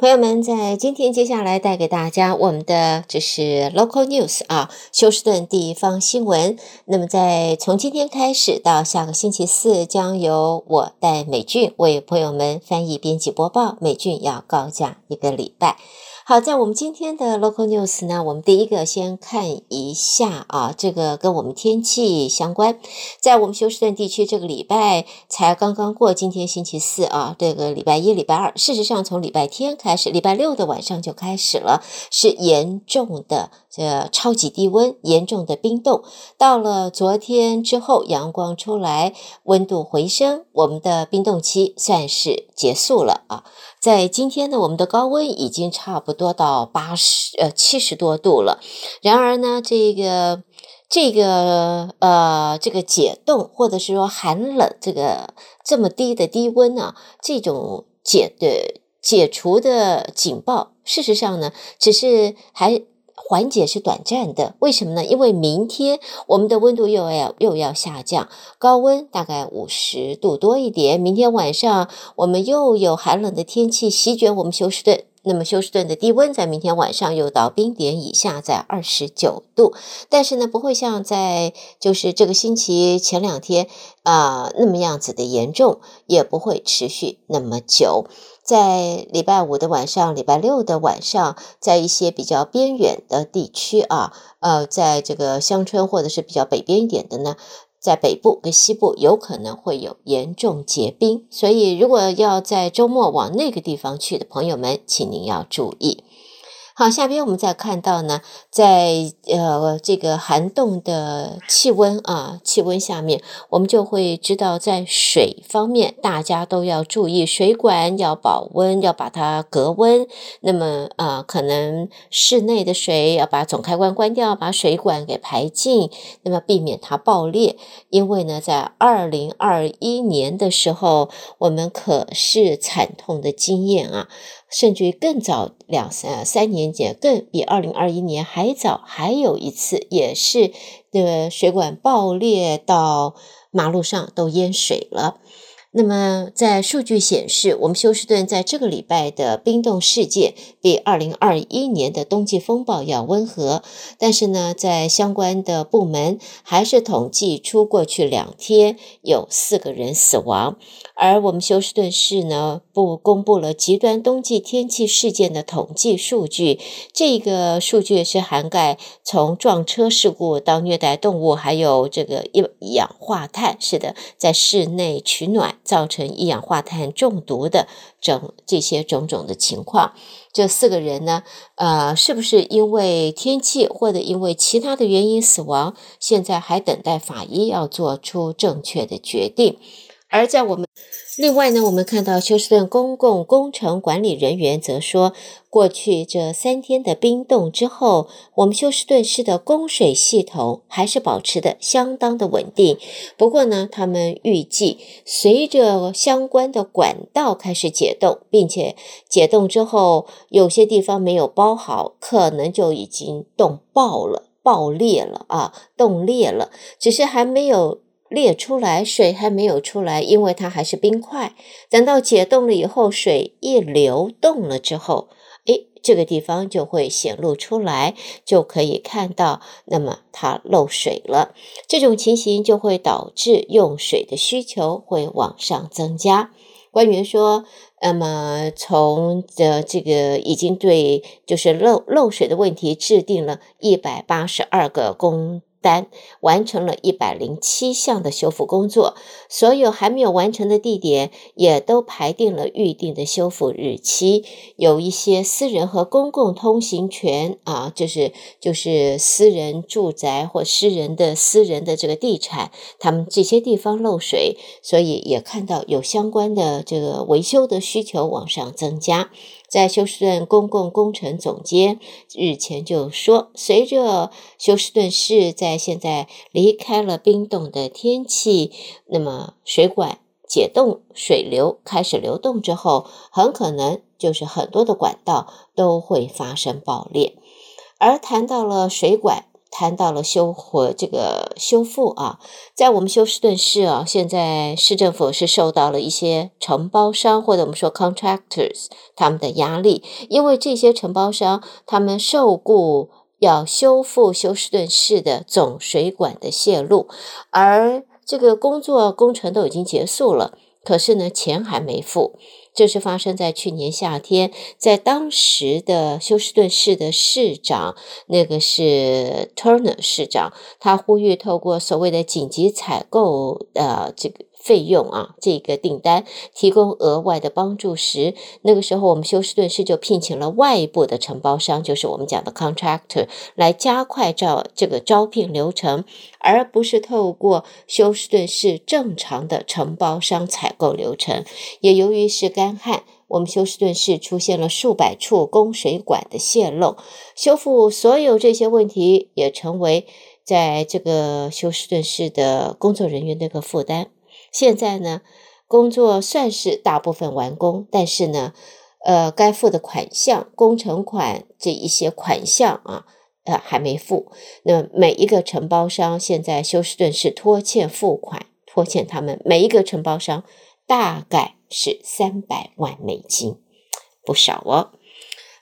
朋友们，在今天接下来带给大家我们的这是 Local News 啊，休斯顿地方新闻。那么在从今天开始到下个星期四，将由我带美俊为朋友们翻译、编辑、播报。美俊要高价一个礼拜。好，在我们今天的 local news 呢，我们第一个先看一下啊，这个跟我们天气相关。在我们休斯顿地区，这个礼拜才刚刚过，今天星期四啊，这个礼拜一、礼拜二，事实上从礼拜天开始，礼拜六的晚上就开始了，是严重的这超级低温，严重的冰冻。到了昨天之后，阳光出来，温度回升，我们的冰冻期算是结束了啊。在今天呢，我们的高温已经差不多到八十呃七十多度了。然而呢，这个这个呃这个解冻或者是说寒冷，这个这么低的低温呢，这种解的解除的警报，事实上呢，只是还。缓解是短暂的，为什么呢？因为明天我们的温度又要又要下降，高温大概五十度多一点。明天晚上我们又有寒冷的天气席卷我们休斯顿，那么休斯顿的低温在明天晚上又到冰点以下，在二十九度。但是呢，不会像在就是这个星期前两天啊、那么样子的严重，也不会持续那么久。在礼拜五的晚上，礼拜六的晚上，在一些比较边远的地区啊，呃，在这个乡村或者是比较北边一点的呢，在北部跟西部有可能会有严重结冰，所以如果要在周末往那个地方去的朋友们，请您要注意。好，下边我们再看到呢，在呃这个寒冻的气温啊，气温下面，我们就会知道，在水方面，大家都要注意，水管要保温，要把它隔温。那么啊、可能室内的水要把总开关关掉，把水管给排净，那么避免它爆裂。因为呢，在二零二一年的时候，我们可是惨痛的经验啊。甚至于更早两三三年更比二零二一年还早，还有一次也是那个水管爆裂到马路上都淹水了。那么，在数据显示，我们休斯顿在这个礼拜的冰冻事件比二零二一年的冬季风暴要温和。但是呢，在相关的部门还是统计出过去两天有四个人死亡。而我们休斯顿市呢，不公布了极端冬季天气事件的统计数据。这个数据是涵盖从撞车事故到虐待动物，还有这个一氧化碳。是的，在室内取暖。造成一氧化碳中毒的整这些种种的情况，这四个人呢，呃，是不是因为天气或者因为其他的原因死亡？现在还等待法医要做出正确的决定。而在我们另外呢，我们看到休斯顿公共工程管理人员则说，过去这三天的冰冻之后，我们休斯顿市的供水系统还是保持的相当的稳定。不过呢，他们预计随着相关的管道开始解冻，并且解冻之后，有些地方没有包好，可能就已经冻爆了、爆裂了啊，冻裂了，只是还没有。裂出来，水还没有出来，因为它还是冰块。等到解冻了以后，水一流动了之后，诶，这个地方就会显露出来，就可以看到，那么它漏水了。这种情形就会导致用水的需求会往上增加。官员说，那么从这这个已经对就是漏漏水的问题制定了一百八十二个工。单完成了一百零七项的修复工作，所有还没有完成的地点也都排定了预定的修复日期。有一些私人和公共通行权啊，就是就是私人住宅或私人的私人的这个地产，他们这些地方漏水，所以也看到有相关的这个维修的需求往上增加。在休斯顿公共工程总监日前就说，随着休斯顿市在现在离开了冰冻的天气，那么水管解冻，水流开始流动之后，很可能就是很多的管道都会发生爆裂。而谈到了水管。谈到了修复这个修复啊，在我们休斯顿市啊，现在市政府是受到了一些承包商或者我们说 contractors 他们的压力，因为这些承包商他们受雇要修复休斯顿市的总水管的泄露，而这个工作工程都已经结束了，可是呢，钱还没付。这是发生在去年夏天，在当时的休斯顿市的市长，那个是 Turner 市长，他呼吁透过所谓的紧急采购，呃，这个。费用啊，这个订单提供额外的帮助时，那个时候我们休斯顿市就聘请了外部的承包商，就是我们讲的 contractor，来加快招这个招聘流程，而不是透过休斯顿市正常的承包商采购流程。也由于是干旱，我们休斯顿市出现了数百处供水管的泄漏，修复所有这些问题也成为在这个休斯顿市的工作人员的一个负担。现在呢，工作算是大部分完工，但是呢，呃，该付的款项、工程款这一些款项啊，呃，还没付。那每一个承包商现在休斯顿是拖欠付款，拖欠他们每一个承包商大概是三百万美金，不少哦。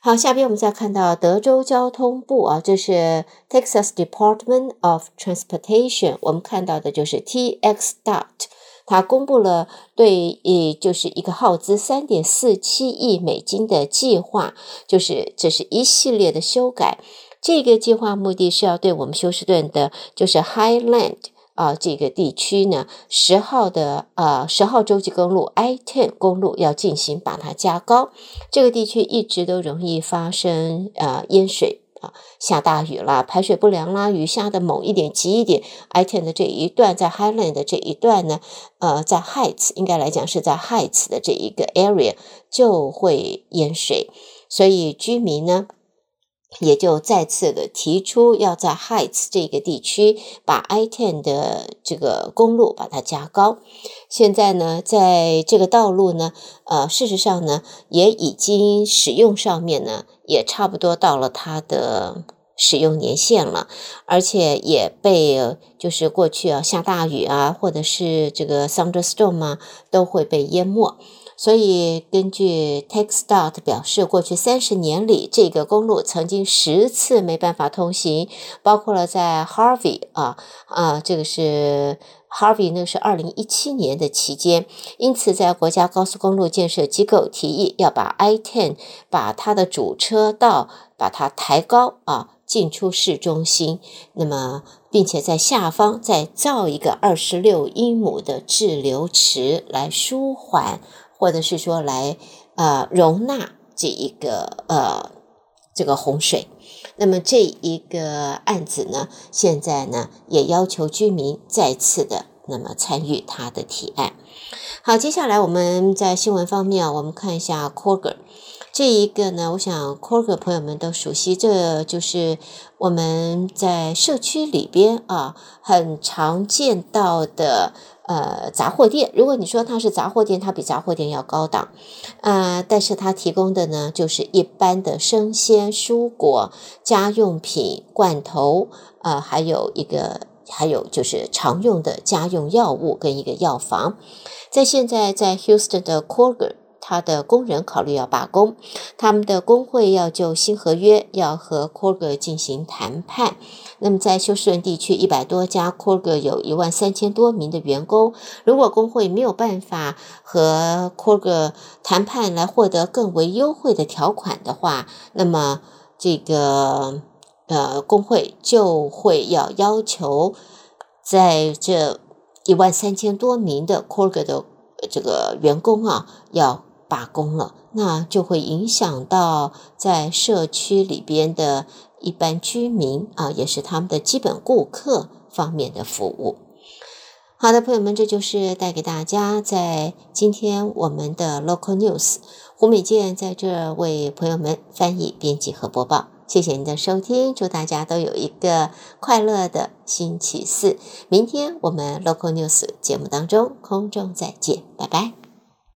好，下边我们再看到德州交通部啊，这是 Texas Department of Transportation，我们看到的就是 TxDOT。他公布了对，呃，就是一个耗资三点四七亿美金的计划，就是这是一系列的修改。这个计划目的是要对我们休斯顿的，就是 Highland 啊这个地区呢，十号的呃十号洲际公路 I ten 公路要进行把它加高。这个地区一直都容易发生呃淹水。啊，下大雨了，排水不良啦，雨下的猛一点、急一点。I t e n 的这一段在 Highland 的这一段呢，呃，在 Heights 应该来讲是在 Heights 的这一个 area 就会淹水，所以居民呢也就再次的提出要在 Heights 这个地区把 I-10 的这个公路把它加高。现在呢，在这个道路呢，呃，事实上呢，也已经使用上面呢。也差不多到了它的使用年限了，而且也被就是过去啊下大雨啊，或者是这个 thunderstorm 啊，都会被淹没。所以根据 TxDOT 表示，过去三十年里，这个公路曾经十次没办法通行，包括了在 Harvey 啊啊，这个是。Harvey 那是二零一七年的期间，因此在国家高速公路建设机构提议要把 I-10 把它的主车道把它抬高啊，进出市中心。那么，并且在下方再造一个二十六英亩的滞留池来舒缓，或者是说来呃容纳这一个呃这个洪水。那么这一个案子呢，现在呢也要求居民再次的那么参与他的提案。好，接下来我们在新闻方面啊，我们看一下 Corger 这一个呢，我想 Corger 朋友们都熟悉，这就是我们在社区里边啊很常见到的。呃，杂货店，如果你说它是杂货店，它比杂货店要高档，呃，但是它提供的呢，就是一般的生鲜蔬果、家用品、罐头，呃，还有一个，还有就是常用的家用药物跟一个药房，在现在在 Houston 的 Kroger。他的工人考虑要罢工，他们的工会要就新合约要和 Kroger 进行谈判。那么在休斯顿地区一百多家 Kroger 有一万三千多名的员工，如果工会没有办法和 Kroger 谈判来获得更为优惠的条款的话，那么这个呃工会就会要要求在这一万三千多名的 Kroger 的这个员工啊要。罢工了，那就会影响到在社区里边的一般居民啊，也是他们的基本顾客方面的服务。好的，朋友们，这就是带给大家在今天我们的 Local News，胡美健在这为朋友们翻译、编辑和播报。谢谢您的收听，祝大家都有一个快乐的星期四。明天我们 Local News 节目当中空中再见，拜拜。